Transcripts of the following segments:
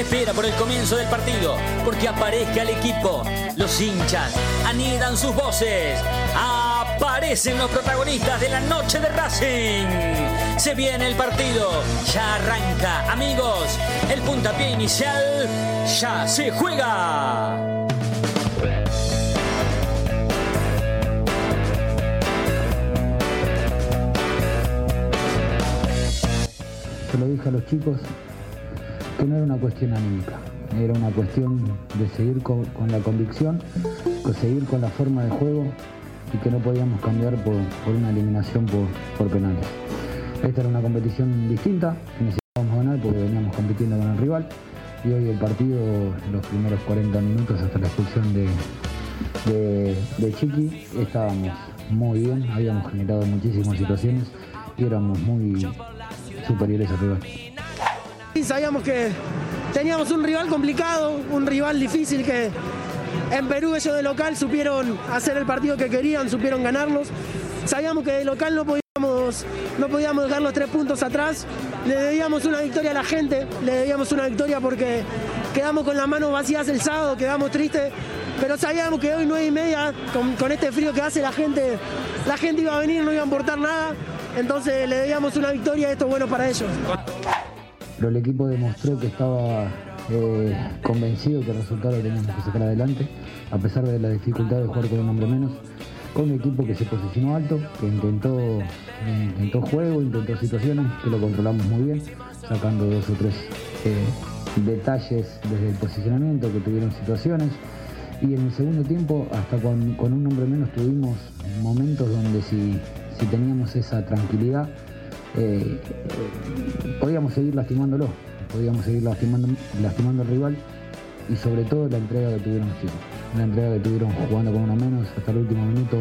espera por el comienzo del partido, porque aparezca el equipo. Los hinchas anidan sus voces. Aparecen los protagonistas de la noche de Racing. Se viene el partido, ya arranca. Amigos, el puntapié inicial ya se juega. Se lo dije a los chicos que no era una cuestión anímica, era una cuestión de seguir con, con la convicción, de seguir con la forma de juego y que no podíamos cambiar por, por una eliminación por, por penales. Esta era una competición distinta, que necesitábamos ganar porque veníamos compitiendo con el rival y hoy el partido, los primeros 40 minutos hasta la expulsión de, de, de Chiqui, estábamos muy bien, habíamos generado muchísimas situaciones y éramos muy superiores al rival. Sabíamos que teníamos un rival complicado, un rival difícil que en Perú ellos de local supieron hacer el partido que querían, supieron ganarlos. Sabíamos que de local no podíamos, no podíamos dejar los tres puntos atrás. Le debíamos una victoria a la gente, le debíamos una victoria porque quedamos con las manos vacías el sábado, quedamos tristes. Pero sabíamos que hoy nueve y media, con, con este frío que hace la gente, la gente iba a venir, no iba a importar nada. Entonces le debíamos una victoria y esto es bueno para ellos. Pero el equipo demostró que estaba eh, convencido que el resultado teníamos que sacar adelante, a pesar de la dificultad de jugar con un hombre menos, con un equipo que se posicionó alto, que intentó, eh, intentó juego, intentó situaciones, que lo controlamos muy bien, sacando dos o tres eh, detalles desde el posicionamiento, que tuvieron situaciones. Y en el segundo tiempo, hasta con, con un hombre menos, tuvimos momentos donde si, si teníamos esa tranquilidad, eh, podíamos seguir lastimándolo, podíamos seguir lastimando, lastimando al rival y sobre todo la entrega que tuvieron los chicos, la entrega que tuvieron jugando con uno menos hasta el último minuto,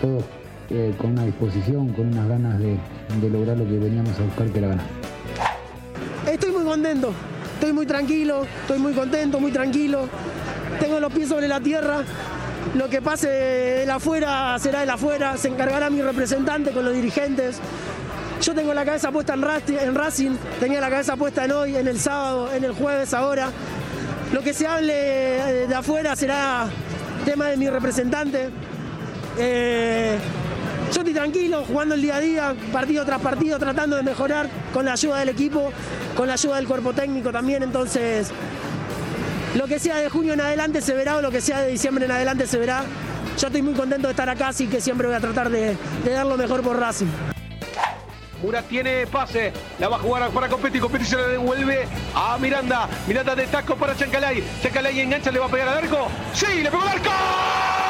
todos eh, con una disposición, con unas ganas de, de lograr lo que veníamos a buscar que era ganar. Estoy muy contento, estoy muy tranquilo, estoy muy contento, muy tranquilo. Tengo los pies sobre la tierra. Lo que pase de afuera será de afuera. Se encargará mi representante con los dirigentes. Yo tengo la cabeza puesta en Racing, en tenía la cabeza puesta en hoy, en el sábado, en el jueves ahora. Lo que se hable de afuera será tema de mi representante. Eh, yo estoy tranquilo, jugando el día a día, partido tras partido, tratando de mejorar con la ayuda del equipo, con la ayuda del cuerpo técnico también. Entonces, lo que sea de junio en adelante se verá o lo que sea de diciembre en adelante se verá. Yo estoy muy contento de estar acá, así que siempre voy a tratar de dar lo mejor por Racing. Murat tiene pase, la va a jugar para Copetti, Copetti se la devuelve a Miranda, Miranda de taco para Chancalay, Chancalay engancha, le va a pegar al arco, sí, le pegó al arco.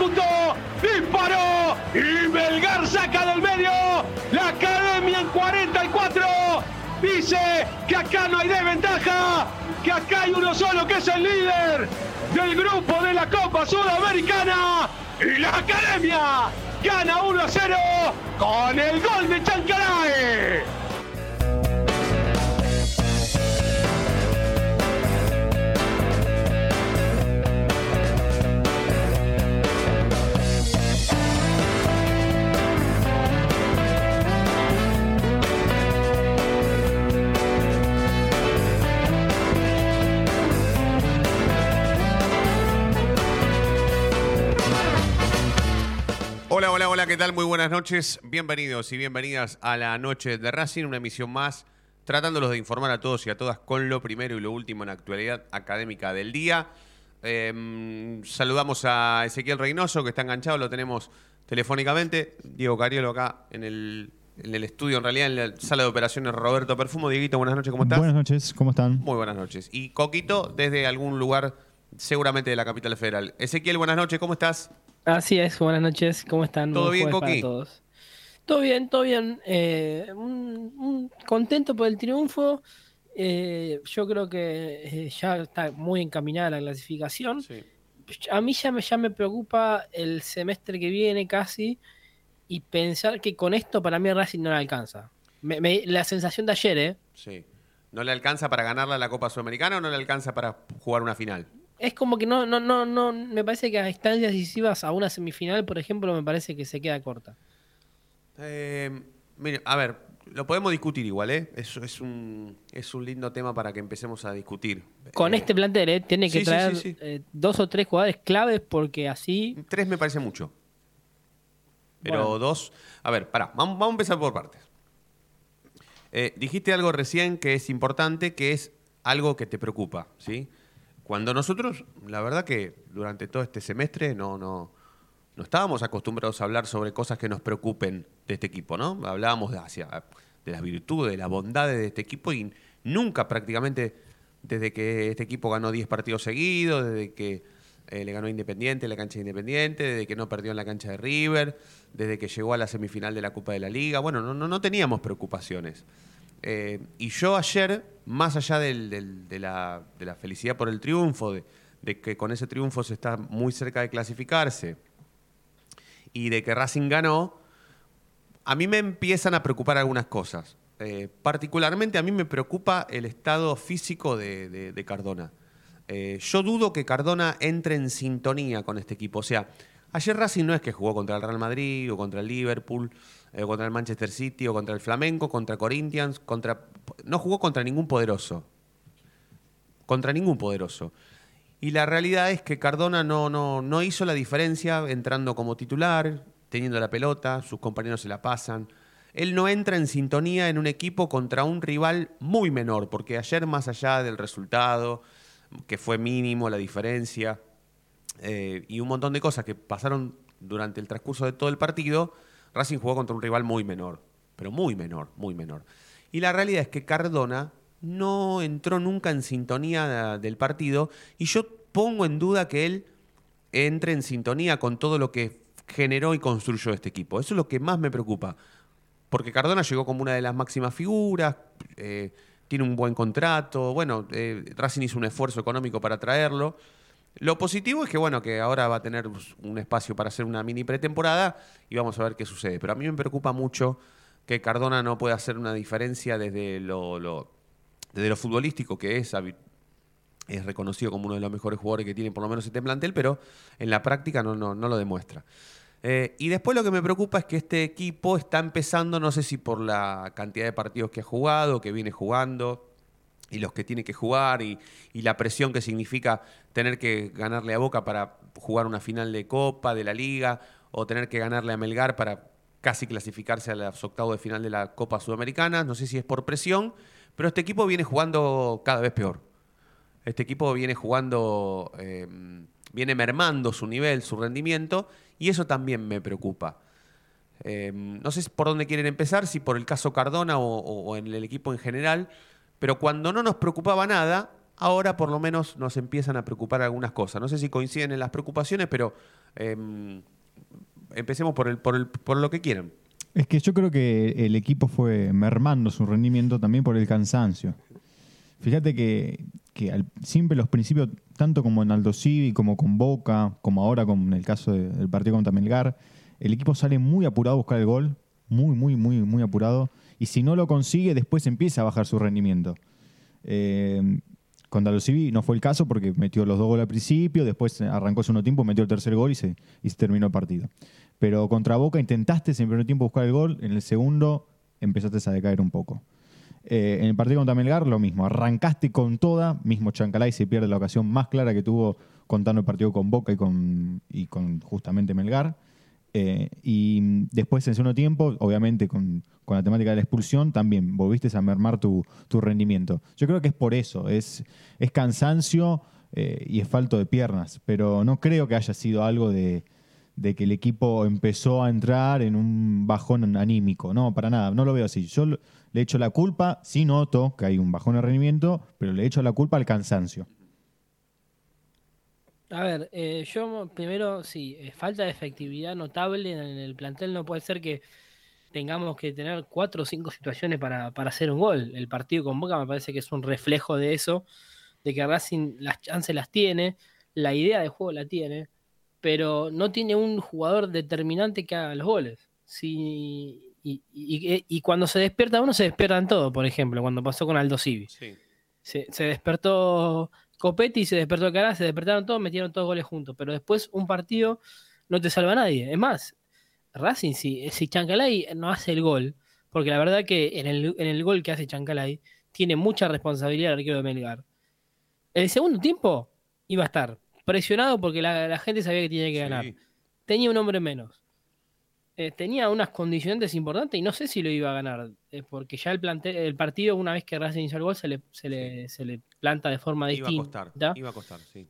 Ejecutó, disparó. Y Belgar saca del medio. La academia en 44. Dice que acá no hay desventaja. Que acá hay uno solo que es el líder del grupo de la Copa Sudamericana. Y la academia gana 1 a 0 con el gol de Chancalay. ¿Qué tal? Muy buenas noches. Bienvenidos y bienvenidas a la noche de Racing, una emisión más, tratándolos de informar a todos y a todas con lo primero y lo último en la actualidad académica del día. Eh, saludamos a Ezequiel Reynoso, que está enganchado, lo tenemos telefónicamente. Diego Cariolo acá en el, en el estudio, en realidad en la sala de operaciones Roberto Perfumo. Dieguito, buenas noches, ¿cómo estás? Buenas noches, ¿cómo están? Muy buenas noches. Y Coquito, desde algún lugar, seguramente de la capital federal. Ezequiel, buenas noches, ¿cómo estás? Así es, buenas noches, ¿cómo están? ¿Todo Buen bien, jueves para Coqui? todos. Todo bien, todo bien. Eh, un- un- contento por el triunfo Eh, yo creo que eh, ya está muy encaminada la clasificación. A mí ya me, ya me preocupa el semestre que viene casi y pensar que con esto para mí Racing no le alcanza. la sensación de ayer, ¿eh? Sí. ¿No le alcanza para ganarla la Copa Sudamericana o no le alcanza para jugar una final? Es como que no, no, no, no, me parece que a instancias decisivas a una semifinal, por ejemplo, me parece que se queda corta. Eh, mire, a ver, lo podemos discutir igual, ¿eh? Es, es, un, es un lindo tema para que empecemos a discutir. Con eh, este plantel, ¿eh? Tiene que traer eh, dos o tres jugadores claves porque así... Tres me parece mucho. Pero dos... A ver, pará, vamos, vamos a empezar por partes. Eh, dijiste algo recién que es importante, que es algo que te preocupa, ¿sí? Cuando nosotros, la verdad que durante todo este semestre no, no, no estábamos acostumbrados a hablar sobre cosas que nos preocupen de este equipo, ¿no? Hablábamos de, hacia, de las virtudes, de las bondades de este equipo y nunca prácticamente desde que este equipo ganó 10 partidos seguidos, desde que eh, le ganó Independiente en la cancha de Independiente, desde que no perdió en la cancha de River, desde que llegó a la semifinal de la Copa de la Liga. Bueno, no, no, teníamos preocupaciones. Eh, y yo ayer, más allá de, la, felicidad por el triunfo, de, que con ese triunfo se está muy cerca de clasificarse y de que Racing ganó, a mí me empiezan a preocupar algunas cosas. Eh, particularmente a mí me preocupa el estado físico de, Cardona. Eh, yo dudo que Cardona entre en sintonía con este equipo. O sea, ayer Racing no es que jugó contra el Real Madrid o contra el Liverpool, o contra el Manchester City o contra el Flamenco, contra Corinthians, contra... no jugó contra ningún poderoso. Contra ningún poderoso. Y la realidad es que Cardona no, no, no hizo la diferencia entrando como titular, teniendo la pelota, sus compañeros se la pasan. Él no entra en sintonía en un equipo contra un rival muy menor, porque ayer más allá del resultado, que fue mínimo la diferencia, eh, y un montón de cosas que pasaron durante el transcurso de todo el partido, Racing jugó contra un rival muy menor, pero muy menor, muy menor. Y la realidad es que Cardona no entró nunca en sintonía del partido y yo pongo en duda que él entre en sintonía con todo lo que generó y construyó este equipo. Eso es lo que más me preocupa. Porque Cardona llegó como una de las máximas figuras, eh, tiene un buen contrato, bueno, eh, Racing hizo un esfuerzo económico para traerlo. Lo positivo es que, bueno, que ahora va a tener un espacio para hacer una mini pretemporada y vamos a ver qué sucede. Pero a mí me preocupa mucho que Cardona no pueda hacer una diferencia desde lo, desde lo futbolístico, que es, es reconocido como uno de los mejores jugadores que tiene por lo menos este plantel, pero en la práctica no, no, no lo demuestra. Eh, y después lo que me preocupa es que este equipo está empezando, no sé si por la cantidad de partidos que ha jugado, que viene jugando, y los que tiene que jugar, y, la presión que significa tener que ganarle a Boca para jugar una final de Copa, de la Liga, o tener que ganarle a Melgar para casi clasificarse a los octavos de final de la Copa Sudamericana. No sé si es por presión, pero este equipo viene jugando cada vez peor. Este equipo viene jugando, eh, viene mermando su nivel, su rendimiento, y eso también me preocupa. Eh, no sé por dónde quieren empezar, si por el caso Cardona o, en el equipo en general, pero cuando no nos preocupaba nada, ahora por lo menos nos empiezan a preocupar algunas cosas. No sé si coinciden en las preocupaciones, pero em, empecemos por, el, por, el, por lo que quieran. Es que yo creo que el equipo fue mermando su rendimiento también por el cansancio. Fíjate que, siempre los principios, tanto como en Aldo Civi, como con Boca, como ahora con el caso del partido contra Melgar, el equipo sale muy apurado a buscar el gol, muy, muy, muy, muy apurado, y si no lo consigue, después empieza a bajar su rendimiento. Eh, con Aldo Civi no fue el caso porque metió los dos goles al principio, después arrancó su segundo tiempo, metió el tercer gol y se, y se terminó el partido. Pero contra Boca intentaste en el primer tiempo buscar el gol, en el segundo empezaste a decaer un poco. Eh, en el partido contra Melgar, lo mismo. Arrancaste con toda, mismo Chancalay se pierde la ocasión más clara que tuvo contando el partido con Boca y con, y con justamente Melgar. Eh, y después, en segundo tiempo, obviamente con, la temática de la expulsión, también volviste a mermar tu, rendimiento. Yo creo que es por eso, es, cansancio eh, y es falto de piernas, pero no creo que haya sido algo de que el equipo empezó a entrar en un bajón anímico. No, para nada, no lo veo así. Yo le echo la culpa, sí noto que hay un bajón de rendimiento, pero le echo la culpa al cansancio. A ver, eh, yo primero, sí, eh, falta de efectividad notable en el plantel. No puede ser que tengamos que tener cuatro o cinco situaciones para, hacer un gol. El partido con Boca me parece que es un reflejo de eso, de que Racing las chances las tiene, la idea de juego la tiene, pero no tiene un jugador determinante que haga los goles. y, cuando se despierta uno, se despiertan todos, por ejemplo, cuando pasó con Aldo Civi. Se, despertó Copetti, se despertó Cara, se despertaron todos, metieron todos goles juntos, pero después un partido no te salva a nadie. Es más, Racing, si, si Chancalay no hace el gol, porque la verdad que en el, en el gol que hace Chancalay tiene mucha responsabilidad el arquero de Melgar. El segundo tiempo iba a estar presionado porque la, gente sabía que tenía que ganar. Tenía un hombre menos. Eh, tenía unas condiciones importantes y no sé si lo iba a ganar, eh, porque ya el, el partido, una vez que Racing hizo el gol, se le, se le, se le planta de forma iba distinta. A costar, iba a costar, sí.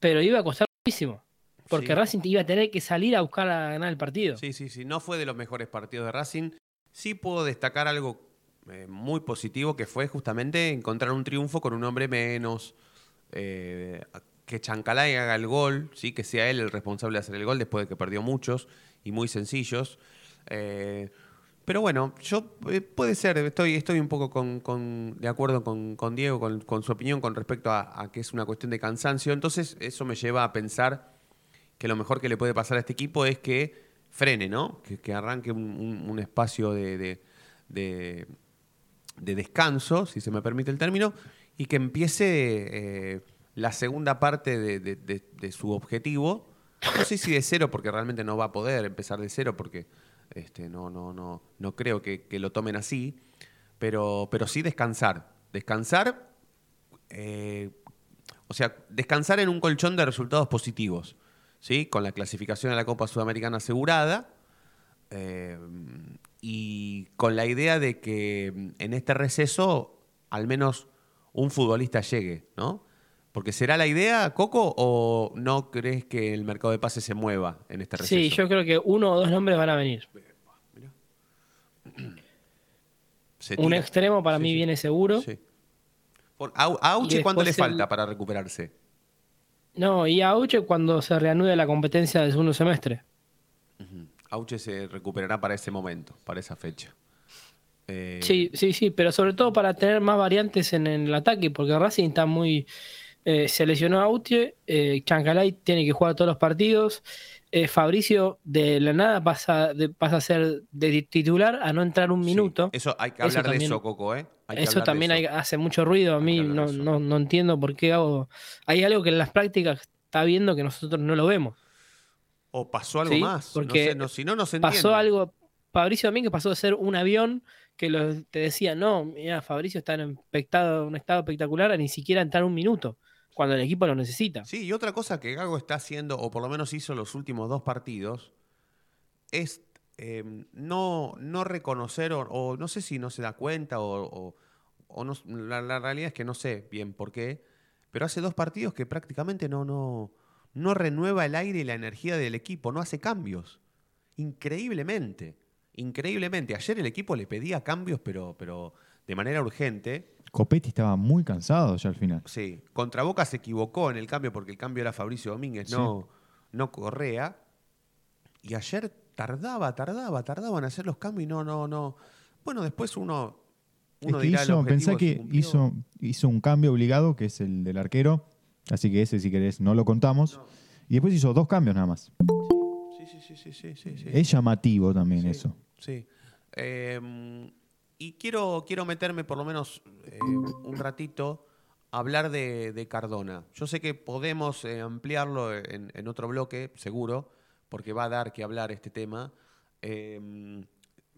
Pero iba a costar muchísimo. Porque Racing iba a tener que salir a buscar a ganar el partido. Sí, sí, sí. No fue de los mejores partidos de Racing. Sí puedo destacar algo eh, muy positivo que fue justamente encontrar un triunfo con un hombre menos. Eh, que Chancalay haga el gol, ¿sí? que sea él el responsable de hacer el gol después de que perdió muchos y muy sencillos. Eh, pero bueno, yo puede ser, estoy, estoy un poco con, de acuerdo con, Diego, con, su opinión con respecto a, que es una cuestión de cansancio. Entonces eso me lleva a pensar que lo mejor que le puede pasar a este equipo es que frene, ¿no? Que, arranque un, espacio de, descanso, si se me permite el término, y que empiece eh, la segunda parte de, su objetivo. No sé si de cero, porque realmente no va a poder empezar de cero, porque este, no, no, no, no creo que, lo tomen así, pero, pero sí descansar. Descansar, eh, o sea, descansar en un colchón de resultados positivos. ¿sí? con la clasificación a la Copa Sudamericana asegurada eh, y con la idea de que en este receso al menos un futbolista llegue, ¿no? Porque será la idea, Coco, o no crees que el mercado de pases se mueva en este receso? Sí, yo creo que uno o dos nombres van a venir. Un extremo para mí viene seguro. ¿A Auche cuánto le falta para recuperarse? No, y Auche cuando se reanude la competencia del segundo semestre. Auche se recuperará para ese momento, para esa fecha. Eh, sí, sí, sí, pero sobre todo para tener más variantes en el ataque, porque Racing está muy... Eh, se lesionó a Auche, eh, Chancalay tiene que jugar todos los partidos, eh, Fabricio de la nada pasa, pasa a ser de titular a no entrar un minuto. eso hay que hablar de eso, Coco, ¿eh? eso también hace mucho ruido. A mí no, no, entiendo por qué hago. Hay algo que en las prácticas está viendo que nosotros no lo vemos. O pasó algo más. Porque no si no, no se Pasó algo. Fabricio también que pasó de ser un avión que te decía, no, mira, Fabricio está en un estado espectacular a ni siquiera entrar un minuto cuando el equipo lo necesita. Sí, y otra cosa que Gago está haciendo, o por lo menos hizo los últimos dos partidos, es em, no, no reconocer, o, no sé si no se da cuenta, o, no, la, realidad es que no sé bien por qué, pero hace dos partidos que prácticamente no, no, no renueva el aire y la energía del equipo, no hace cambios. Increíblemente, increíblemente. Ayer el equipo le pedía cambios, pero, pero de manera urgente. Copetti estaba muy cansado ya al final. Sí, contra Boca se equivocó en el cambio porque el cambio era Fabricio Domínguez, no, no Correa. Y ayer tardaba, tardaba, tardaba en hacer los cambios y no, no, no. Bueno, después uno, uno es que pensá que hizo, hizo un cambio obligado, que es el del arquero, así que ese si querés no lo contamos. Y después hizo dos cambios nada más. Sí, sí, sí, sí, sí, sí. Es llamativo también eso. Sí. Eh, y quiero, quiero meterme por lo menos eh, un ratito a hablar de, Cardona. Yo sé que podemos eh, ampliarlo en, otro bloque, seguro, porque va a dar que hablar este tema. Em,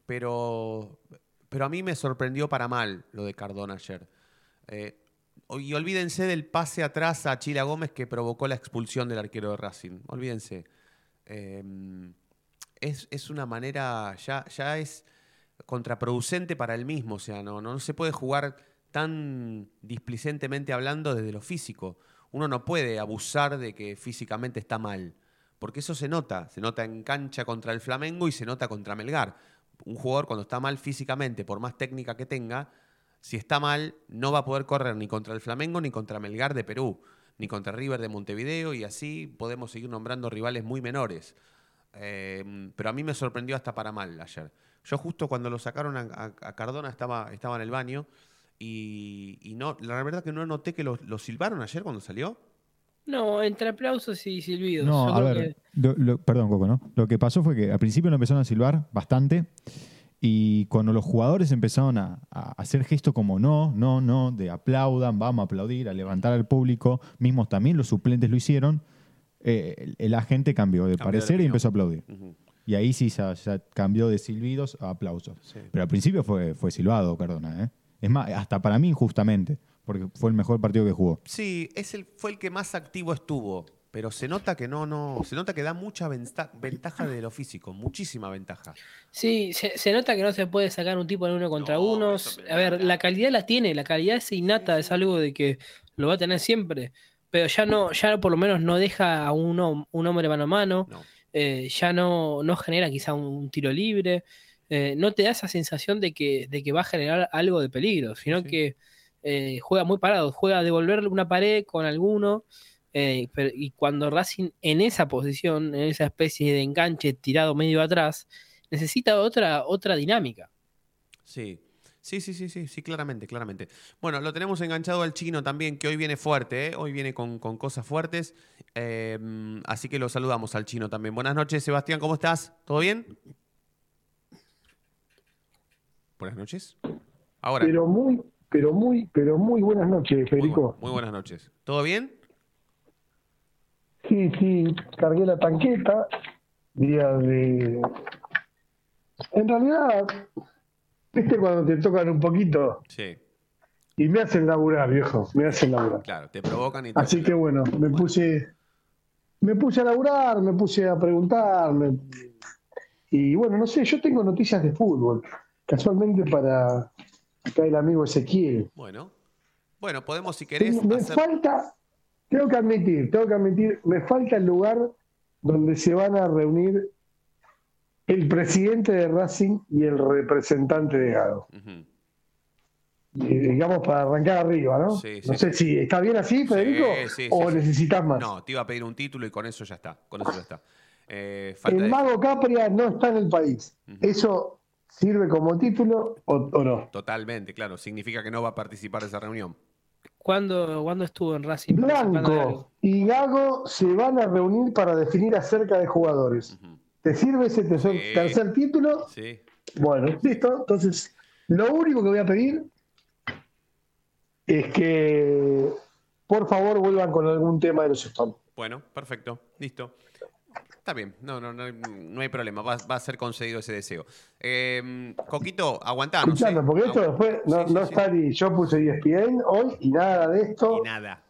pero, pero a mí me sorprendió para mal lo de Cardona ayer. Eh, y olvídense del pase atrás a Chila Gómez que provocó la expulsión del arquero de Racing. Olvídense. Em, es, es, una manera, ya, ya es contraproducente para él mismo. O sea, no, no se puede jugar tan displicentemente hablando desde lo físico. Uno no puede abusar de que físicamente está mal, porque eso se nota. Se nota en cancha contra el Flamengo y se nota contra Melgar. Un jugador cuando está mal físicamente, por más técnica que tenga, si está mal, no va a poder correr ni contra el Flamengo ni contra Melgar de Perú, ni contra River de Montevideo, y así podemos seguir nombrando rivales muy menores. Eh, pero a mí me sorprendió hasta para mal ayer Yo justo cuando lo sacaron a, a- a Cardona estaba, estaba en el baño y, y no, la verdad que no noté que lo, lo silbaron ayer cuando salió. No, entre aplausos y silbidos. No, Yo a ver, que- lo- lo- perdón, Coco, ¿no? Lo que pasó fue que al principio lo empezaron a silbar bastante y cuando los jugadores empezaron a, a hacer gestos como no, no, no, de aplaudan, vamos a aplaudir, a levantar al público, mismos también los suplentes lo hicieron, eh, el, el agente cambió de Cambió de parecer y empezó a aplaudir. Y ahí sí ya, ya cambió de silbidos a aplausos. Sí. Pero al principio fue, fue silbado, Cardona, ¿eh? Es más, hasta para mí injustamente, porque fue el mejor partido que jugó. Sí, es el, fue el que más activo estuvo, pero se nota que no, no, se nota que da mucha venta- ventaja de lo físico, muchísima ventaja. Sí, se, se nota que no se puede sacar un tipo en uno contra No, uno. A ver, la calidad la tiene, la calidad es innata, es algo de que lo va a tener siempre. Pero ya no, ya por lo menos no deja a un, un hombre mano a mano, No. Eh, ya no, no genera quizá un, un tiro libre, eh, no te da esa sensación de que, de que va a generar algo de peligro, sino Sí. que eh, juega muy parado, juega a devolverle una pared con alguno. pero- y cuando Racing en esa posición, en esa especie de enganche tirado medio atrás, necesita otra, otra dinámica. Sí. Sí, sí, sí, sí, sí, claramente, claramente. Bueno, lo tenemos enganchado al chino también, que hoy viene fuerte, ¿eh? hoy viene con, con cosas fuertes. eh, así que lo saludamos al chino también. Buenas noches, Sebastián, ¿cómo estás? ¿Todo bien? Buenas noches. Ahora. Pero muy, pero muy, pero muy buenas noches, muy, Federico. bu- muy buenas noches. ¿Todo bien? Sí, sí, cargué la tanqueta, día de... En realidad, viste cuando te tocan un poquito Sí, y me hacen laburar, viejo, me hacen laburar. claro, te provocan y te Así que bueno, me puse, me puse a laburar, me puse a preguntar, me- y bueno, no sé, yo tengo noticias de fútbol, casualmente para acá el amigo Ezequiel. Bueno, bueno, podemos si querés Tengo- me hacer... falta, tengo que admitir, tengo que admitir, me falta el lugar donde se van a reunir el presidente de Racing y el representante de Gago. Ujú. Eh, digamos para arrancar arriba, ¿no? Sí, sí, no sé si está bien así, Federico, Sí, sí, o sí, sí. necesitas más. No, te iba a pedir un título y con eso ya está. Con eso ya está. Eh, falta el de- mago Capria no está en el país. ¿Eso sirve como título o, o no? Totalmente, claro. Significa que no va a participar de esa reunión. ¿Cuándo, cuándo estuvo en Racing? Blanco y Gago se van a reunir para definir acerca de jugadores. Ujú. ¿Te sirve ese tercer, Sí. tercer título? Sí. Bueno, listo. Entonces, lo único que voy a pedir es que por favor vuelvan con algún tema de los Stones. Bueno, perfecto. Listo. Está bien. No, no, no, no hay problema. Va, va a ser concedido ese deseo. Eh, Coquito, aguantanos. Escuchando, ¿eh? porque esto después no, Sí, sí, no está ni. Yo puse E ESPN hoy y nada de esto. Y nada.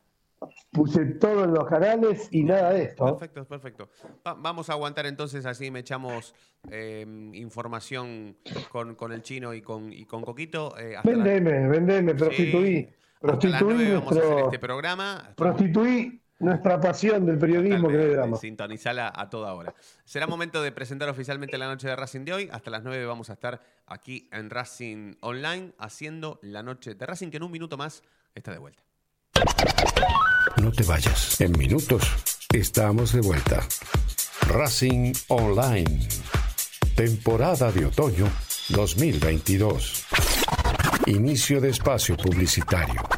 Puse todos los canales y nada de esto. Perfecto, perfecto. Va- vamos a aguantar entonces, así me echamos eh, información con, con el chino y con, y con Coquito. eh, hasta la- Vendeme, vendeme, Sí, prostituí. Prostituí nueve vamos a hacer nuestro. este programa. Prostituí nuestra pasión del periodismo que no es drama. Sintonizala a toda hora. Será momento de presentar oficialmente la noche de Racing de hoy. Hasta las 9 vamos a estar aquí en Racing Online haciendo la noche de Racing, que en un minuto más está de vuelta. No te vayas. En minutos estamos de vuelta. Racing Online. Temporada de otoño 2022. Inicio de espacio publicitario.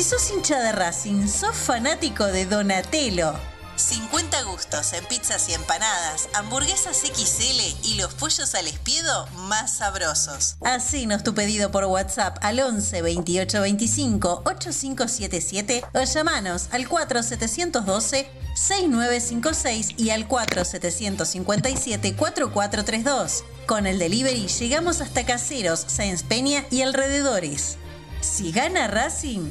Si sos hincha de Racing, sos fanático de Donatello. 50 gustos en pizzas y empanadas, hamburguesas XL y los pollos al espiedo más sabrosos. Hacenos tu pedido por WhatsApp al 11 28 25 8577 o llamanos al 4712 6956 y al 4757 4432. Con el delivery llegamos hasta Caseros, Sáenz Peña y alrededores. Si gana Racing,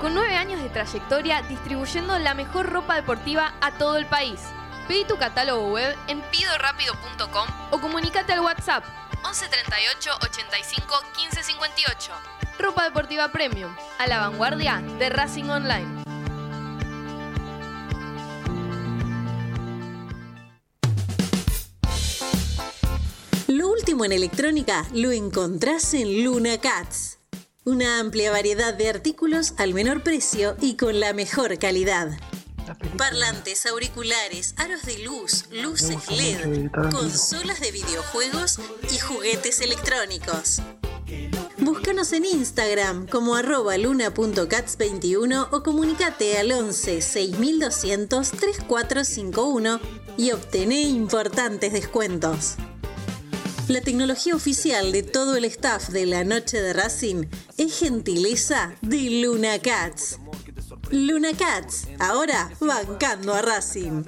con nueve años de trayectoria distribuyendo la mejor ropa deportiva a todo el país. Pedí tu catálogo web en pidorapido.com o comunícate al WhatsApp 11 38 85 15 58. Ropa Deportiva Premium, a la vanguardia de Racing Online. Lo último en electrónica lo encontrás en Luna Cats. Una amplia variedad de artículos al menor precio y con la mejor calidad. Parlantes, auriculares, aros de luz, luces LED, consolas de videojuegos y juguetes electrónicos. Búscanos en Instagram como arroba luna.cats21 o comunicate al 11 6200 3451 y obtené importantes descuentos. La tecnología oficial de todo el staff de la noche de Racing es gentileza de Luna Cats. Luna Cats, ahora bancando a Racing.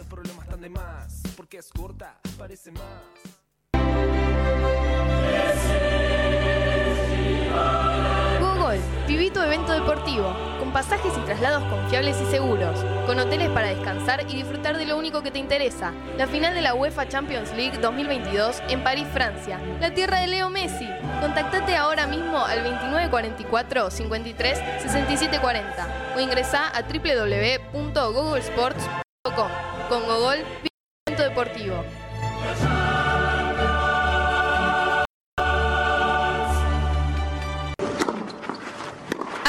Viví tu evento deportivo, con pasajes y traslados confiables y seguros, con hoteles para descansar y disfrutar de lo único que te interesa, la final de la UEFA Champions League 2022 en París, Francia, la tierra de Leo Messi. Contactate ahora mismo al 2944 53 67 40 o ingresá a www.googlesports.com. Con tu evento deportivo.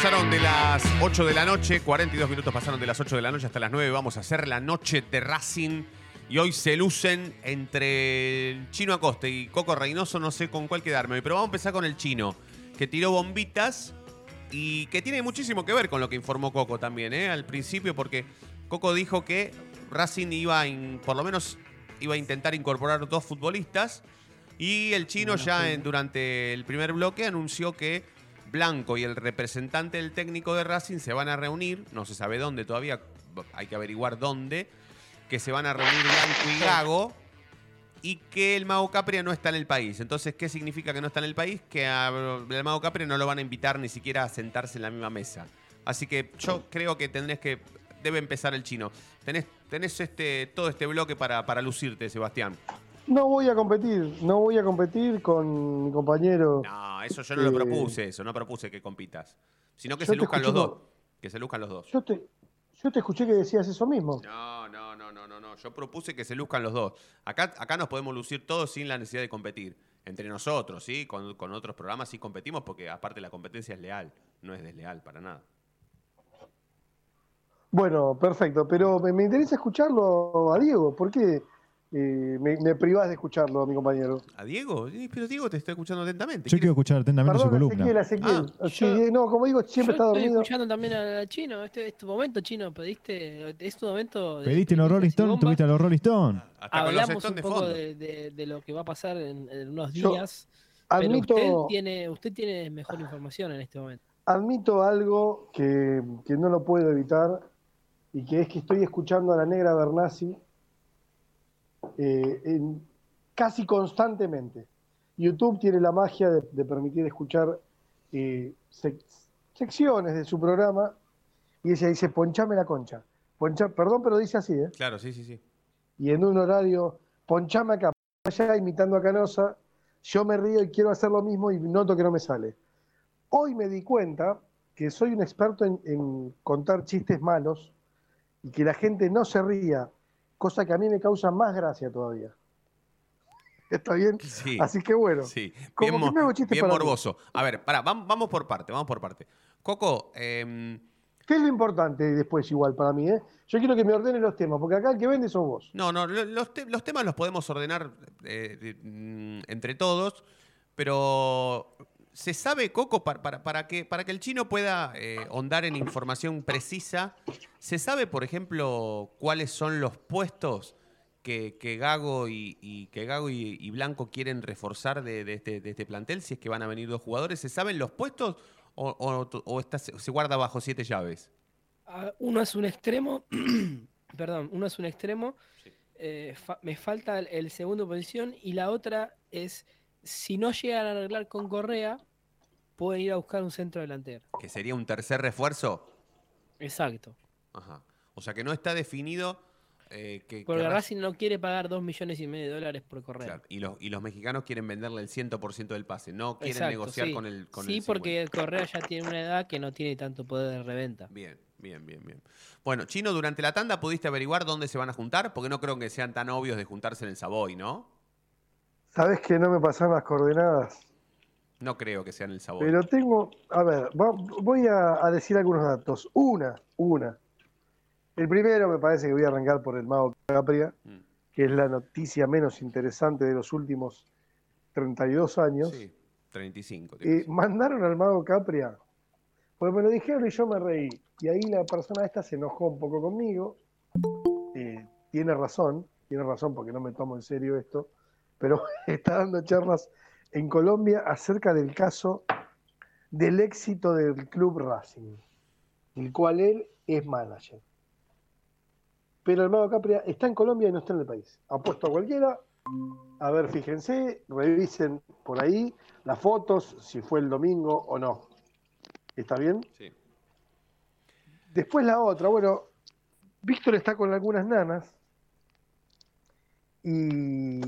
Pasaron de las 8 de la noche, 42 minutos pasaron de las 8 de la noche hasta las 9. Vamos a hacer la noche de Racing. Y hoy se lucen entre el Chino Acosta y Coco Reynoso, no sé con cuál quedarme pero vamos a empezar con el Chino, que tiró bombitas y que tiene muchísimo que ver con lo que informó Coco también, ¿eh? al principio, porque Coco dijo que Racing iba, a por lo menos, iba a intentar incorporar dos futbolistas y el Chino ya en- durante el primer bloque anunció que Blanco y el representante del técnico de Racing se van a reunir, no se sabe dónde todavía, hay que averiguar dónde, que se van a reunir Blanco y Gago y que el Mago Capria no está en el país. Entonces, ¿qué significa que no está en el país? Que al Mago Capria no lo van a invitar ni siquiera a sentarse en la misma mesa. Así que yo creo que tendrés que. Debe empezar el chino. Tenés, este, todo este bloque para, para lucirte, Sebastián. No voy a competir, no voy a competir con mi compañero. No, eso yo no lo Eh, propuse, eso. No propuse que compitas. Sino que se luzcan los dos. Que se luzcan los dos. Yo te, yo te escuché que decías eso mismo. No, no, no, no, no, no. Yo propuse que se luzcan los dos. Acá, acá nos podemos lucir todos sin la necesidad de competir. Entre nosotros, ¿sí? Con, con otros programas sí competimos porque aparte la competencia es leal, no es desleal para nada. Bueno, perfecto, pero me, me interesa escucharlo a Diego, porque eh, me, me privás de escucharlo, mi compañero. ¿A Diego? Pero Diego te está escuchando atentamente. Yo quiero escuchar atentamente su Perdón, columna. Ezequiel, Ezequiel. Ah, Sí, eh, no, como digo, siempre Yo está estoy dormido. escuchando también al chino. Este es tu momento, chino. Pediste. Es tu momento. de- ¿Pediste los Rolling Stones? ¿Tuviste a los Rolling Stones? Hasta con los Hablamos un de poco de, de- de lo que va a pasar en, en unos Yo días. admito- Pero usted tiene, usted tiene mejor información en este momento. Admito algo que, que no lo puedo evitar y que es que estoy escuchando a la negra Bernasi eh, en- casi constantemente. YouTube tiene la magia de, de permitir escuchar eh, sec- secciones de su programa y ella dice, ponchame la concha. Poncha, perdón, pero dice así, ¿eh? Claro, sí, sí, sí. y en un horario, ponchame acá, allá imitando a Canosa, yo me río y quiero hacer lo mismo y noto que no me sale. Hoy me di cuenta que soy un experto en, en contar chistes malos y que la gente no se ría, cosa que a mí me causa más gracia todavía. ¿Está bien? Sí. Así que bueno, Sí, bien, mo- bien mí. morboso. A ver, pará, vam- vamos por parte, vamos por parte. Coco, em, ¿qué es lo importante después igual para mí? Eh? Yo quiero que me ordenen los temas, porque acá el que vende sos vos. no, no, lo- los, te- los temas los podemos ordenar eh, mm, entre todos, pero ¿se sabe, Coco, para, para, para que, para que el chino pueda eh, ahondar en información precisa? ¿Se sabe, por ejemplo, cuáles son los puestos que, que Gago y, y- que Gago y, y Blanco quieren reforzar de, de este, de este plantel? Si es que van a venir dos jugadores, ¿se saben los puestos o, o- o está- se guarda bajo siete llaves? Ah, Uno es un extremo, perdón, uno es un extremo, eh, fa- me falta el, el segundo posición y la otra es, si no llegan a arreglar con Correa, pueden ir a buscar un centro delantero. ¿Que sería un tercer refuerzo? Exacto. Ajá. O sea que no está definido eh, que, que Porque Racing- Racing no quiere pagar dos millones y medio de dólares por Correa. Claro, y, los, y los mexicanos quieren venderle el 100% del pase, no quieren Exacto, negociar sí. con el con Sí, el porque Correa ya tiene una edad que no tiene tanto poder de reventa. Bien, bien, bien, bien. Bueno, Chino, durante la tanda pudiste averiguar dónde se van a juntar, porque no creo que sean tan obvios de juntarse en el Savoy, ¿no? ¿Sabés que no me pasaron las coordenadas? No creo que sean el Savoy. Pero tengo, a ver, voy a, a decir algunos datos. Una, una. El primero me parece que voy a arrancar por el Mago Capria, Mm. que es la noticia menos interesante de los últimos 32 años. Sí, 35. te Eh, mandaron al Mago Capria, pues me lo dijeron y yo me reí. Y ahí la persona esta se enojó un poco conmigo. Eh, tiene razón, tiene razón porque no me tomo en serio esto, pero está dando charlas en Colombia acerca del caso del éxito del Club Racing, el cual él es manager. Pero el Mago Capria está en Colombia y no está en el país. Apuesto a cualquiera. A ver, fíjense, revisen por ahí las fotos, si fue el domingo o no. ¿Está bien? Sí. Después la otra, bueno, Víctor está con algunas nanas y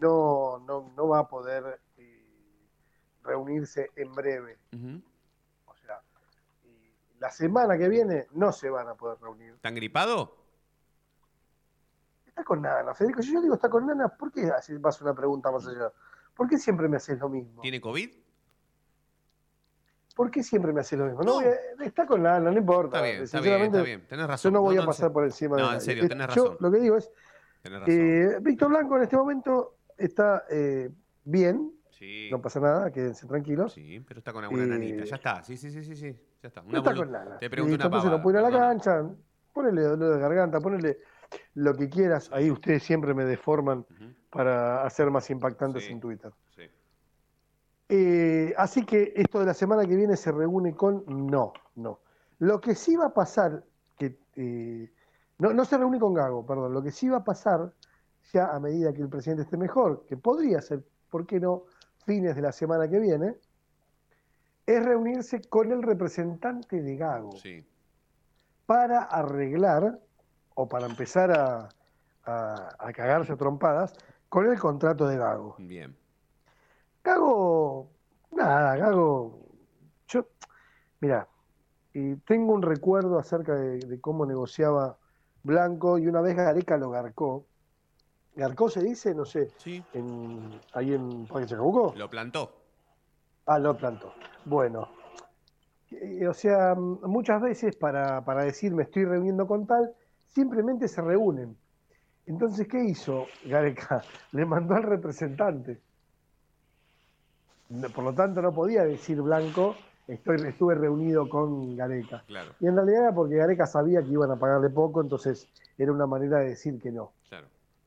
no, no, no va a poder reunirse en breve. O sea, eh, la semana que viene no se van a poder reunir. ¿Están gripado? Está con nanas, Federico. Si yo digo está con nanas, ¿por qué haces- vas una pregunta más allá? ¿Por qué siempre me haces lo mismo? ¿Tiene COVID? ¿Por qué siempre me haces lo mismo? No, a- está con nanas, no importa. Está bien, está bien, está bien. Tenés Yo razón. no voy No, a no, pasar por encima de No, en serio, tenés yo razón. lo que digo es, eh, Víctor Blanco en este momento está eh, bien, sí. no pasa nada, quédense tranquilos. Sí, pero está con alguna Eh, nanita. Ya está. Sí, sí, sí, sí, sí. Ya está. No Una está bolu- con nanas. Te pregunto Listo, una entonces no puede ir a la cancha, ponele dolor de garganta, ponele lo que quieras. Ahí ustedes siempre me deforman para hacer más impactantes Sí. en Twitter. Sí. Eh, así que esto de la semana que viene se reúne con no, no. Lo que sí va a pasar, que eh, no, no se reúne con Gago, perdón, lo que sí va a pasar ya a medida que el presidente esté mejor, que podría ser, ¿por qué no?, fines de la semana que viene, es reunirse con el representante de Gago Sí. para arreglar o para empezar a, a- a cagarse a trompadas con el contrato de Gago. Bien. Gago, nada, Gago, yo, mira, eh, tengo un recuerdo acerca de, de cómo negociaba Blanco y una vez Gareca lo garcó. ¿Garcó se dice? No sé, Sí. en, ahí en Parque Chacabuco. Lo plantó. Ah, lo plantó. Bueno, eh, o sea, muchas veces para, para decir me estoy reuniendo con tal, simplemente se reúnen. Entonces, ¿qué hizo Gareca? Le mandó al representante. Por lo tanto, no podía decir Blanco, estoy, estuve reunido con Gareca. Claro. Y en realidad era porque Gareca sabía que iban a pagarle poco, entonces era una manera de decir que no.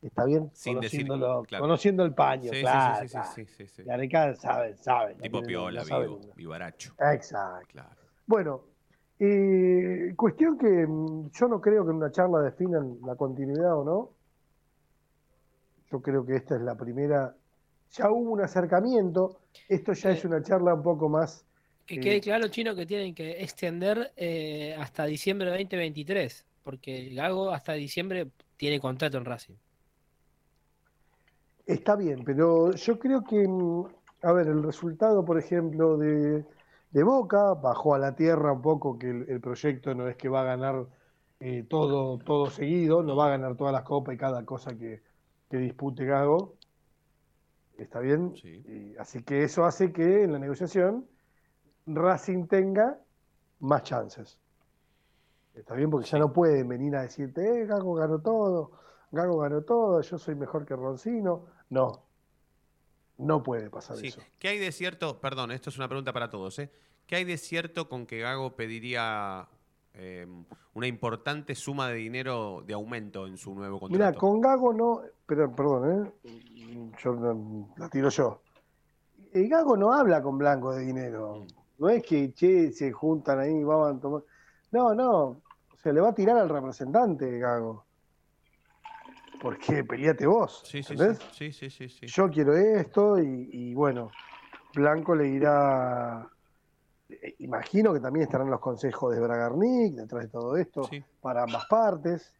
¿Está bien? Sin decir- Conociéndolo- claro. Conociendo el paño, Sí, claro. sí, sí, claro. sí, sí, sí. Gareca sabe, sabe. Tipo no- piola, sabe vivo, vivaracho. Exacto. Claro. Bueno, eh, cuestión que mm, yo no creo que en una charla definan la continuidad o no. Yo creo que esta es la primera. Ya hubo un acercamiento. Esto ya es una charla un poco más. Que eh, quede claro, Chino, que tienen que extender eh, hasta diciembre de 2023, porque Gago hasta diciembre tiene contrato en Racing. Está bien, pero yo creo que, mm, a ver, el resultado, por ejemplo, de, de Boca bajó a la tierra un poco que el, el proyecto no es que va a ganar eh, todo, todo seguido, no va a ganar todas las copas y cada cosa que, que dispute Gago. ¿Está bien? Y así que eso hace que en la negociación Racing tenga más chances. ¿Está bien? Porque ya no pueden venir a decirte, eh, Gago ganó todo, Gago ganó todo, yo soy mejor que Roncino. No, no puede pasar Sí. eso. ¿Qué hay de cierto? Perdón, esto es una pregunta para todos. ¿eh? ¿Qué hay de cierto con que Gago pediría eh, una importante suma de dinero de aumento en su nuevo Mira, contrato? con Gago no, pero perdón, ¿eh? yo la tiro yo. El Gago no habla con Blanco de dinero. Mm. No es que, che, se juntan ahí, vamos a tomar. No, no. O sea, le va a tirar al representante, Gago. Porque peleate vos. Sí, sí, sí, sí, sí. Yo quiero esto y, y bueno, Blanco le irá. eh, Imagino que también estarán los consejos de Bragarnik detrás de todo esto para ambas partes.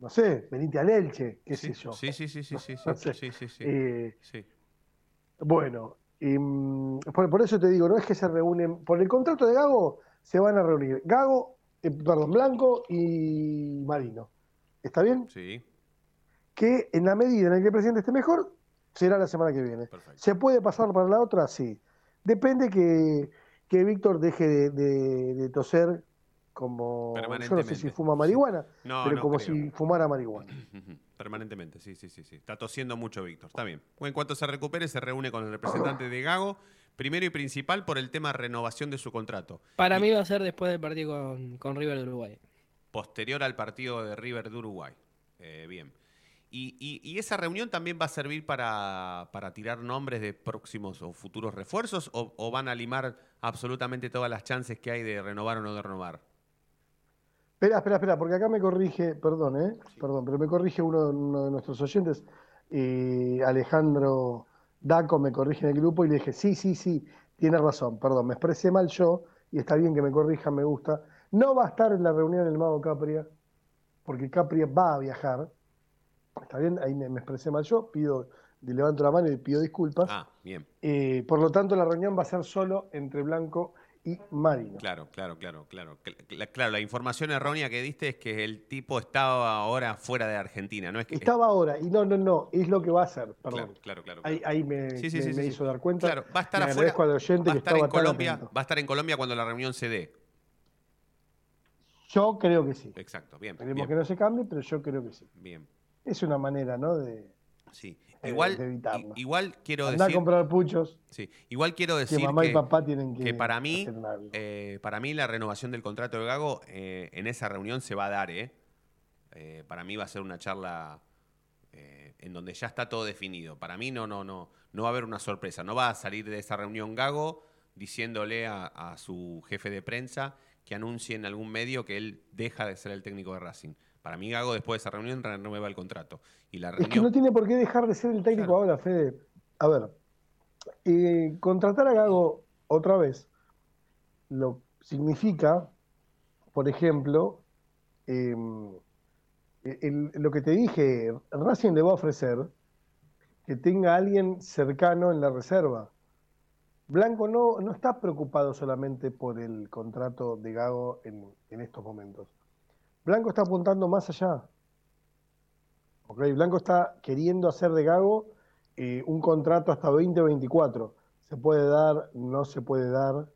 No sé, venite al Elche, qué sé yo. Sí, sí, sí, sí, sí, sí, No sé. sí, sí, sí. Eh, Sí. bueno, y, por, por eso te digo, no es que se reúnen, por el contrato de Gago se van a reunir Gago, eh, perdón, Blanco y Marino. ¿Está bien? Sí. Que en la medida en la que el presidente esté mejor, será la semana que viene. ¿Se puede pasar para la otra? Sí. Depende que, que Víctor deje de, de- de toser como, yo no sé si fuma marihuana, No, pero no como creo. si fumara marihuana. Permanentemente, sí, sí, sí, sí. Está tosiendo mucho Víctor, está bien. En cuanto se recupere, se reúne con el representante de Gago, primero y principal por el tema renovación de su contrato. Para mí va a ser después del partido con, con River de Uruguay. Posterior al partido de River de Uruguay. Eh, bien. Y, y- y esa reunión también va a servir para, para tirar nombres de próximos o futuros refuerzos o, o van a limar absolutamente todas las chances que hay de renovar o no de renovar? Espera, espera, espera, porque acá me corrige, perdón, ¿eh? Perdón, pero me corrige uno, uno de nuestros oyentes, eh, Alejandro Daco me corrige en el grupo y le dije, sí, sí, sí, tiene razón, perdón, me expresé mal yo y está bien que me corrija, me gusta. No va a estar en la reunión el mago Capria, porque Capria va a viajar. Está bien, ahí me, me expresé mal yo, pido, levanto la mano y pido disculpas. Ah, bien. Eh, por lo tanto, la reunión va a ser solo entre Blanco y Marino. Claro, claro, claro, claro. Cl- cl- Claro, la información errónea que diste es que el tipo estaba ahora fuera de Argentina, ¿no? Es que, Estaba ahora, y no, no, no, es lo que va a hacer, perdón. Claro, claro, claro. Ahí, ahí me, Sí, sí, me- sí, me hizo dar cuenta. Claro, va a estar afuera. Va a estar en Colombia, atento. va a estar en Colombia cuando la reunión se dé. Yo creo que sí. Exacto, bien. Esperemos bien, que no se cambie, pero yo creo que sí. bien. Es una manera, ¿no? De, Sí. eh, Igual, de evitarlo. igual quiero Andá a decir. comprar puchos. Sí, igual quiero Que decir mamá y que, papá tienen que que para mí, eh, para mí la renovación del contrato de Gago eh, en esa reunión se va a dar, ¿eh? Eh, para mí va a ser una charla en donde ya está todo definido. Para mí no, no, no, no va a haber una sorpresa. No va a salir de esa reunión Gago diciéndole a, a su jefe de prensa que anuncie en algún medio que él deja de ser el técnico de Racing. Para mí Gago después de esa reunión renueva el contrato. Y la Es que no tiene por qué dejar de ser el técnico ahora, Fede. A ver, eh, contratar a Gago otra vez lo significa, por ejemplo, eh, el- lo que te dije, Racing le va a ofrecer que tenga a alguien cercano en la reserva. Blanco no, no está preocupado solamente por el contrato de Gago en, en estos momentos. Blanco está apuntando más allá. Ok, Blanco está queriendo hacer de Gago eh, un contrato hasta 2024. ¿Se puede dar? ¿No se puede dar?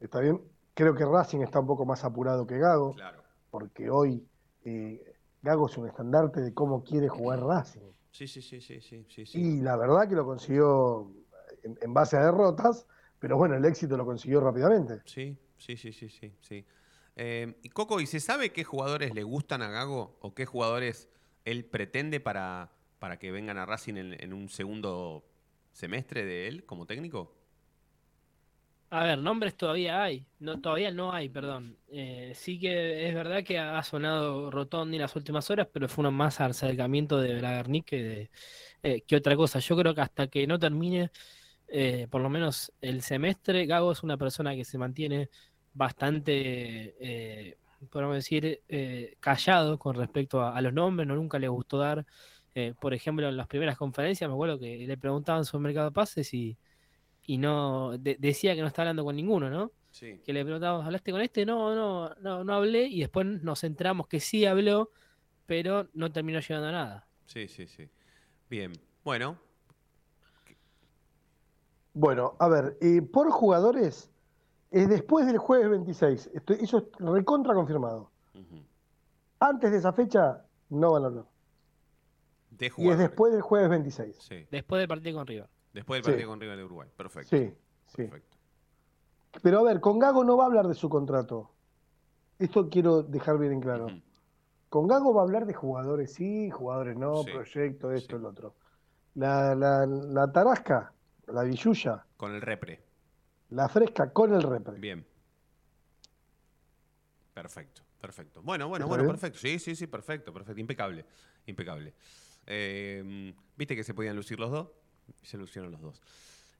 ¿Está bien? Creo que Racing está un poco más apurado que Gago, porque hoy eh, Gago es un estandarte de cómo quiere jugar Racing. Sí, sí, sí, sí, sí, sí. Y la verdad que lo consiguió en, en base a derrotas, pero bueno, el éxito lo consiguió rápidamente. Sí, sí, sí, sí, sí. sí. Eh, y Coco, ¿y se sabe qué jugadores le gustan a Gago o qué jugadores él pretende para, para que vengan a Racing en, en un segundo semestre de él como técnico? A ver, nombres todavía hay. No, todavía no hay, perdón. Eh, sí que es verdad que ha sonado Rotondi en las últimas horas, pero fue un más acercamiento de Bragarnik que, de, eh, que otra cosa. Yo creo que hasta que no termine, eh, por lo menos el semestre, Gago es una persona que se mantiene bastante, eh, podemos decir, eh, callado con respecto a, a los nombres. No nunca le gustó dar, eh, por ejemplo, en las primeras conferencias, me acuerdo que le preguntaban sobre mercado de pases y y no de- decía que no está hablando con ninguno, ¿no? Sí. Que le preguntábamos, ¿hablaste con este? No, no, no, no hablé y después nos enteramos que sí habló, pero no terminó llegando a nada. Sí, sí, sí. Bien. Bueno, Bueno, a ver, eh, por jugadores, es después del jueves 26. Estoy- eso es recontra confirmado. Antes de esa fecha, no van a hablar. de Y es después del jueves 26. Sí. Después del partido con River. Después del Sí. partido con River de Uruguay. Perfecto. Sí, sí. Perfecto. Pero a ver, con Gago no va a hablar de su contrato. Esto quiero dejar bien en claro. Con Gago va a hablar de jugadores sí, jugadores no, Sí, proyecto, esto, el otro. La, la, la tarasca, la villuya, Con el repre. la fresca con el repre. Bien. Perfecto, perfecto. Bueno, bueno, ¿Está bueno, bien? perfecto. Sí, sí, sí, perfecto, perfecto. Impecable, impecable. Eh, ¿Viste que se podían lucir los dos? Se lucieron los dos.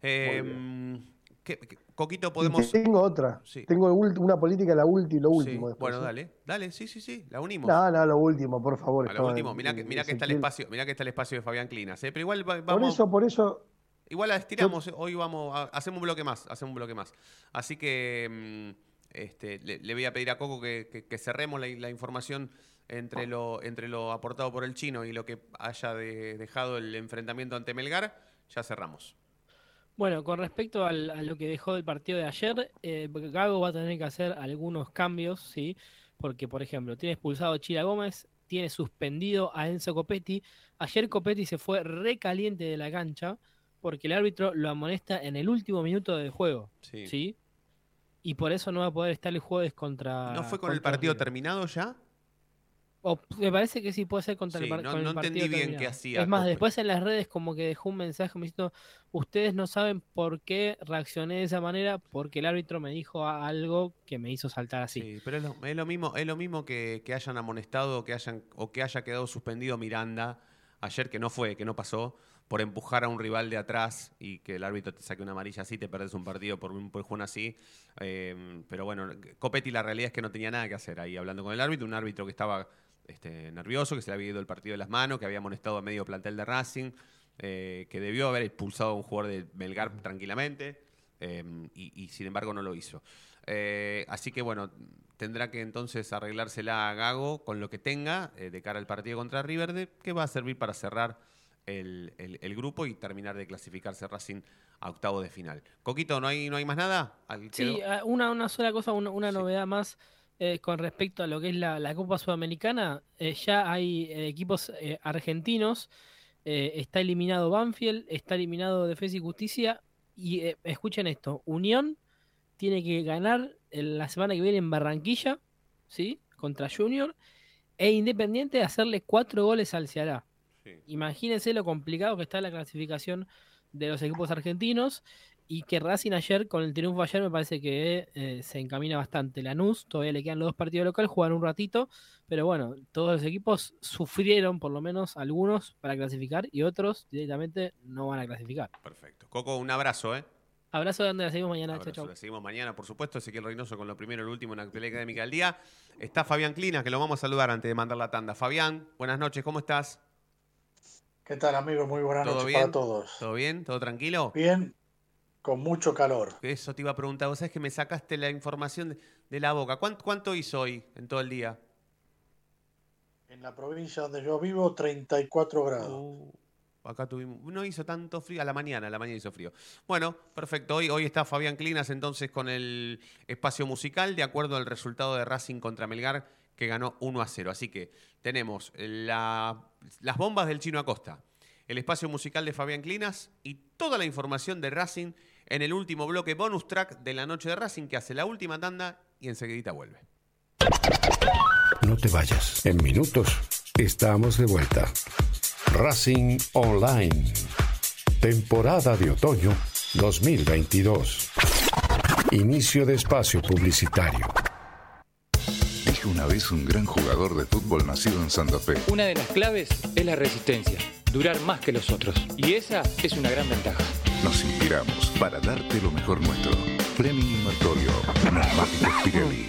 Eh, ¿qué- qué- Coquito, podemos... tengo otra. Sí. Tengo una política, la ulti, lo Sí, último. después, Bueno, ¿eh? dale, dale, sí, sí, sí, la unimos. No, no, lo último, por favor. A lo último, en- mirá que, en que está el espacio, mirá que está el espacio de Fabián Clinas, ¿eh? pero igual va- Por eso, por eso, igual la estiramos, ¿eh? hoy vamos, a- hacemos un bloque más, hacemos un bloque más. Así que mm, este, le, le voy a pedir a Coco que, que- que cerremos la, la información entre lo, entre lo aportado por el chino y lo que haya de- dejado el enfrentamiento ante Melgar, ya cerramos. Bueno, con respecto al- a lo que dejó del partido de ayer, eh, Gago va a tener que hacer algunos cambios, ¿sí? Porque, por ejemplo, tiene expulsado a Chira Gómez, tiene suspendido a Enzo Copetti. Ayer Copetti se fue recaliente de la cancha porque el árbitro lo amonesta en el último minuto del juego, Sí. ¿sí? Y por eso no va a poder estar el jueves contra. ¿No fue con el partido River. terminado ya? O me parece que sí puede ser contra Sí, el, par- no- con el no entendí partido bien qué terminado. hacía Es más, después en las redes como que dejó un mensaje me diciendo, ustedes no saben por qué reaccioné de esa manera, porque el árbitro me dijo algo que me hizo saltar así. Sí, pero es lo, es lo mismo, es lo mismo que, que hayan amonestado que hayan o que haya quedado suspendido Miranda ayer que no fue, que no pasó, por empujar a un rival de atrás y que el árbitro te saque una amarilla así, te perdés un partido por un empujón así. Eh, pero bueno, Copetti la realidad es que no tenía nada que hacer ahí hablando con el árbitro, un árbitro que estaba este, nervioso, que se le había ido el partido de las manos, que había amonestado a medio plantel de Racing, eh, que debió haber expulsado a un jugador de Melgar tranquilamente. eh, y, y sin embargo no lo hizo. Eh, así que bueno, tendrá que entonces arreglársela a Gago con lo que tenga eh, de cara al partido contra River, de- que va a servir para cerrar el, el- el grupo y terminar de clasificarse Racing a octavo de final. Coquito, ¿no hay, no hay más nada? Al- Sí, quedó- ah, una, una sola cosa, una, una novedad más eh, con respecto a lo que es la, la Copa Sudamericana. eh, ya hay eh, equipos argentinos. está eliminado Banfield, está eliminado Defensa y Justicia. Y escuchen esto: Unión tiene que ganar en la semana que viene en Barranquilla, ¿sí? Contra Junior. E Independiente hacerle cuatro goles al Ceará. Imagínense lo complicado que está la clasificación de los equipos argentinos y que Racing ayer, con el triunfo ayer, me parece que eh, se encamina bastante. Lanús, todavía le quedan los dos partidos locales, jugar un ratito, pero bueno, todos los equipos sufrieron, por lo menos algunos, para clasificar y otros directamente no van a clasificar. Perfecto. Coco, un abrazo, ¿eh? Abrazo grande, la seguimos mañana. Chau, Abrazo, chau. la seguimos mañana, por supuesto. Ezequiel Reynoso con lo primero y lo último en la actualidad académica del día. Está Fabián Clinas, que lo vamos a saludar antes de mandar la tanda. Fabián, buenas noches, ¿cómo estás? ¿Qué tal, amigos? Muy buenas ¿Todo noches bien? para todos. ¿Todo bien? ¿Todo tranquilo? Bien, con mucho calor. Eso te iba a preguntar. Vos sabés que me sacaste la información de, de la boca. ¿Cuánto, cuánto hizo hoy en todo el día? En la provincia donde yo vivo, 34 grados. Uh, acá tuvimos. No hizo tanto frío. A la mañana, a la mañana hizo frío. Bueno, perfecto. Hoy, hoy está Fabián Clinas entonces con el espacio musical, de acuerdo al resultado de Racing contra Melgar, que ganó 1 a 0. Así que tenemos la- las bombas del Chino Acosta, el espacio musical de Fabián Clinas y toda la información de Racing en el último bloque bonus track de la noche de Racing que hace la última tanda y enseguidita vuelve. No te vayas. En minutos estamos de vuelta. Racing Online. Temporada de otoño 2022. Inicio de espacio publicitario. Dijo una vez un gran jugador de fútbol nacido en Santa Fe. Una de las claves es la resistencia, durar más que los otros. Y esa es una gran ventaja. Nos inspiramos para darte lo mejor nuestro. Fleming y Martorio. Pirelli.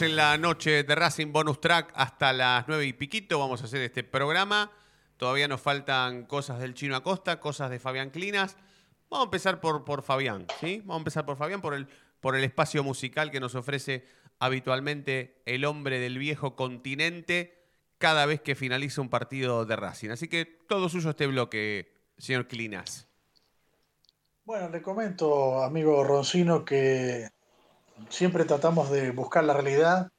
En la noche de Racing Bonus Track hasta las nueve y piquito. Vamos a hacer este programa. Todavía nos faltan cosas del Chino Acosta, cosas de Fabián Clinas. Vamos a empezar por, por Fabián, ¿sí? Vamos a empezar por Fabián, por el, por el espacio musical que nos ofrece habitualmente el hombre del viejo continente cada vez que finaliza un partido de Racing. Así que todo suyo este bloque, señor Clinas. Bueno, le comento, amigo Roncino, que siempre tratamos de buscar la realidad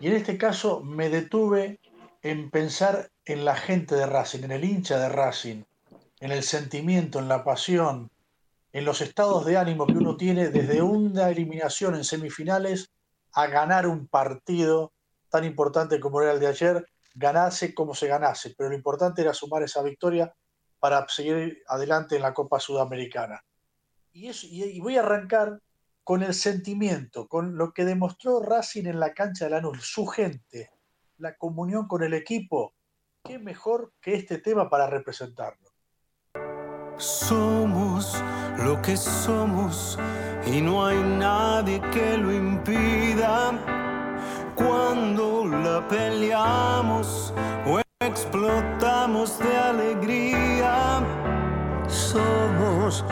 y en este caso me detuve en pensar en la gente de Racing, en el hincha de Racing, en el sentimiento, en la pasión, en los estados de ánimo que uno tiene desde una eliminación en semifinales a ganar un partido tan importante como era el de ayer, ganase como se ganase, pero lo importante era sumar esa victoria para seguir adelante en la Copa Sudamericana. Y, eso, y, voy a arrancar con el sentimiento, con lo que demostró Racing en la cancha de Lanús, su gente, la comunión con el equipo, qué mejor que este tema para representarlo. Somos lo que somos y no hay nadie que lo impida. Cuando la peleamos o explotamos de alegría, somos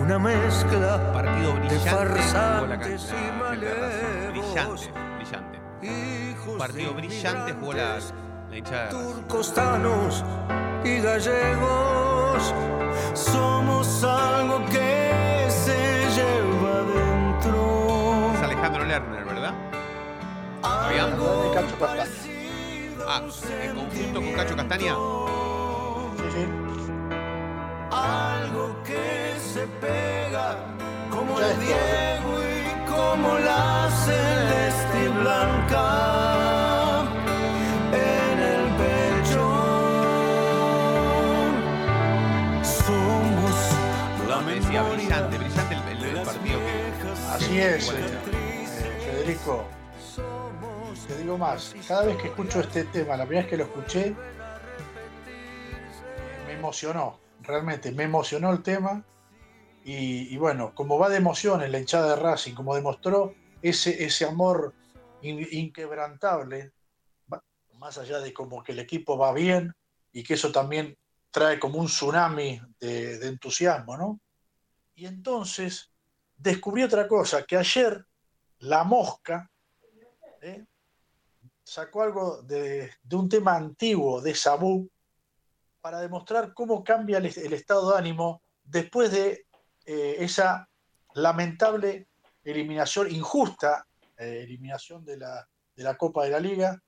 una mezcla Partido de brillante la, farsantes y la de malevos. Brillante, brillante. Partido brillante jugó la, la hinchada de Racing. costanos y gallegos. Somos algo que se lleva dentro. Es Alejandro Lerner, ¿verdad? De Cacho Castaña. Ah, en conjunto con Cacho Castaña. Sí, sí. Como el. Diego y como la celeste y blanca en el pecho. Somos la memoria brillante, brillante el, el- el partido que. Así es, eh, Federico. Te digo más, cada vez que escucho este tema, la primera vez que lo escuché, me emocionó, realmente, me emocionó el tema. Y, bueno, como va de emoción en la hinchada de Racing, como demostró ese, ese amor in- inquebrantable, más allá de como que el equipo va bien y que eso también trae como un tsunami de, entusiasmo, ¿no? Y entonces descubrí otra cosa, que ayer la mosca ¿eh? sacó algo de, un tema antiguo de Sabú para demostrar cómo cambia el estado de ánimo después de eh, esa lamentable eliminación, injusta eh, eliminación de la, de la Copa de la Liga.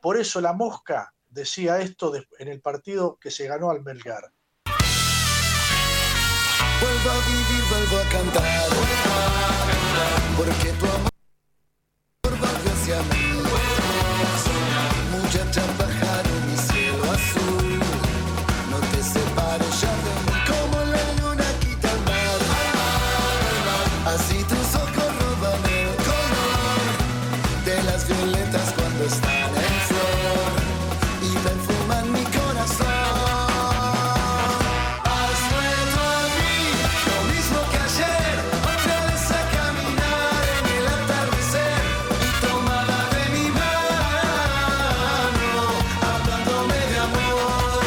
Por eso la mosca decía esto de- en el partido que se ganó al Melgar. Vuelvo a vivir, vuelvo a cantar. Porque tu amor volvió hacia mí. Violetas cuando están en flor. Y perfuman mi corazón. Has vuelto a mí, lo mismo que ayer, otra vez a caminar en el atardecer y tomada de mi mano, hablándome de amor.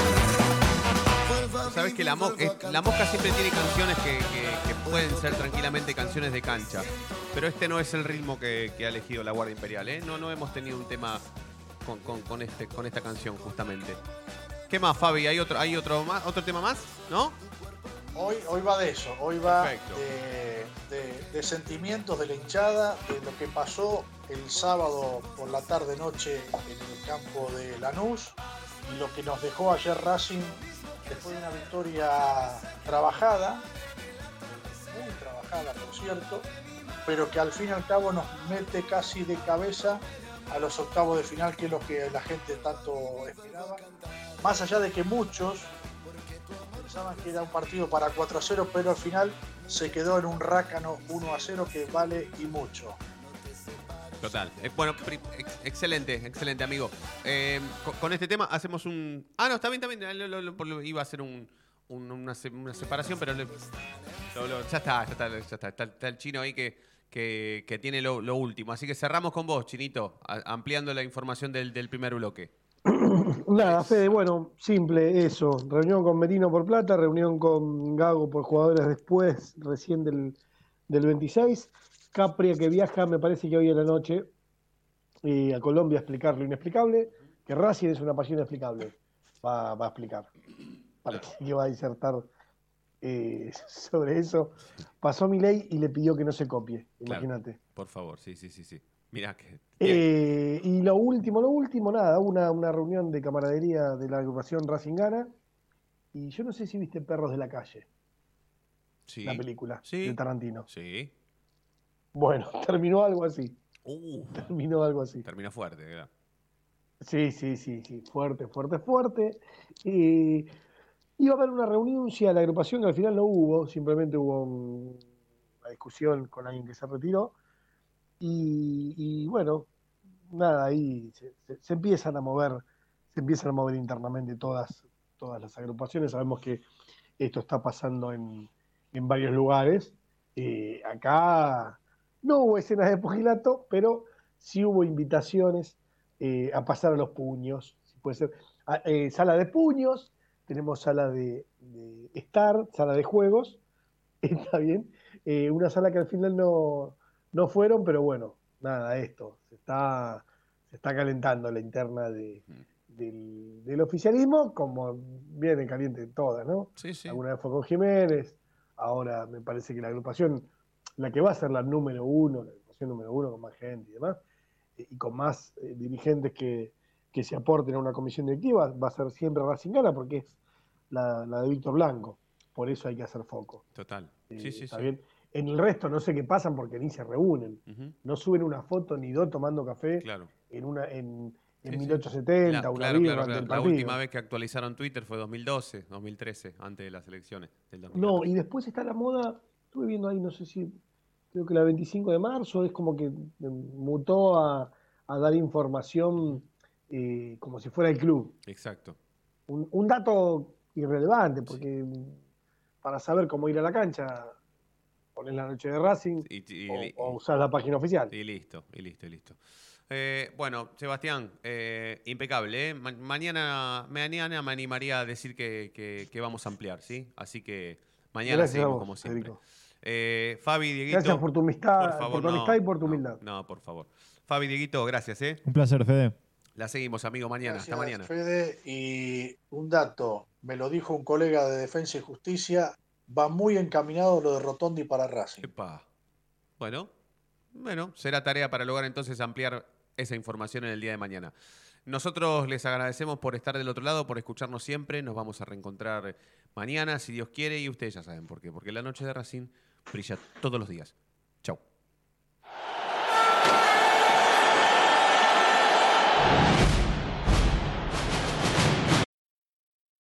Sabes que la, mo- eh, la mosca siempre tiene canciones que pueden ser tranquilamente canciones de cancha. Pero este no es el ritmo que, que ha elegido la Guardia Imperial, ¿eh? No, no hemos tenido un tema con, con- con este, con esta canción, justamente. ¿Qué más, Fabi? ¿Hay otro, hay otro, más, otro tema más? ¿No? Hoy, hoy va de eso, hoy va Perfecto. de, de- de sentimientos de la hinchada, de lo que pasó el sábado por la tarde-noche en el campo de Lanús y lo que nos dejó ayer Racing después de una victoria trabajada, trabajada por cierto, pero que al fin y al cabo nos mete casi de cabeza a los octavos de final, que es lo que la gente tanto esperaba. Más allá de que muchos pensaban que era un partido para 4 a 0, pero al final se quedó en un rácano 1 a 0 que vale y mucho. Total. Eh, bueno, excelente, excelente, amigo. Eh, con, este tema hacemos un. Ah, no, está bien, está bien. Iba a hacer un, un- una, se- una separación, pero le- ya está, ya está, está. El chino ahí que, que, tiene lo, último. Así que cerramos con vos, Chinito, ampliando la información del, primer bloque. Nada, Fede, bueno, simple eso. Reunión con Merino por plata, reunión con Gago por jugadores después, recién del, del 26. Capria que viaja, me parece que hoy en la noche, eh, a Colombia a explicar lo inexplicable, que Racing es una pasión inexplicable. Va a explicar. Para que va a disertar eh, sobre eso. Pasó mi ley y le pidió que no se copie, Claro. imagínate. Por favor, sí, sí, sí, sí. Mirá que. Eh, y lo último, lo último, nada, una, una reunión de camaradería de la agrupación Racingana. Y yo no sé si viste Perros de la Calle, Sí. la película Sí. de Tarantino. Sí. Bueno, terminó algo así. Uh, Terminó algo así. termina fuerte, ¿verdad? Sí, sí, sí, sí, fuerte, fuerte, fuerte. Eh, iba a haber una renuncia a la agrupación que al final no hubo, simplemente hubo un- una discusión con alguien que se retiró. Y, bueno, nada, ahí se, empiezan a mover, se empiezan a mover internamente todas, todas las agrupaciones. Sabemos que esto está pasando en, en varios lugares. Eh, acá no hubo escenas de pugilato, pero sí hubo invitaciones eh, a pasar a los puños. Puede ser eh, sala de puños, tenemos sala de, de estar, sala de juegos, está bien. Eh, una sala que al final no, no fueron, pero bueno, nada, esto, se está, se está calentando la interna de, del, del oficialismo, como viene caliente todas, ¿no? Sí, sí. Alguna vez fue con Jiménez, ahora me parece que la agrupación, la que va a ser la número uno, la agrupación número uno con más gente y demás, eh, y con más eh, dirigentes que, que se aporten a una comisión directiva, va a ser siempre Racing Gana porque es la, la de Víctor Blanco. Por eso hay que hacer foco. Total. Eh, Sí, sí, ¿está sí. bien? En el resto no sé qué pasan porque ni se reúnen. No suben una foto ni dos tomando café Claro. en una en, en Sí, sí. 1870, La- una claro, claro, claro. La última vez que actualizaron Twitter fue 2012, 2013, antes de las elecciones del 2014. No, y después está la moda, estuve viendo ahí, no sé si, creo que la 25 de marzo es como que mutó a, a dar información eh, como si fuera el club. Exacto. Un, un dato irrelevante, porque para saber cómo ir a la cancha, pones la noche de Racing Y, y- o, y- o usás la página oficial. y listo, y listo, y listo. Eh, bueno, Sebastián, eh, impecable. ¿eh? Ma- mañana, mañana me animaría a decir que, que- que vamos a ampliar, ¿sí? Así que mañana Gracias seguimos vos, como siempre. Eh, Fabi, Dieguito. Gracias por tu amistad, favor, por tu no, amistad y por tu no, humildad. No, por favor. Fabi, Dieguito, gracias, ¿eh? Un placer, Fede. La seguimos, amigo, mañana. Gracias, Hasta mañana. Fede. Y un dato, me lo dijo un colega de Defensa y Justicia, va muy encaminado lo de Rotondi para Racing. Epa. Bueno, bueno, será tarea para lograr entonces ampliar esa información en el día de mañana. Nosotros les agradecemos por estar del otro lado, por escucharnos siempre. Nos vamos a reencontrar mañana, si Dios quiere, y ustedes ya saben por qué. Porque la noche de Racing brilla todos los días.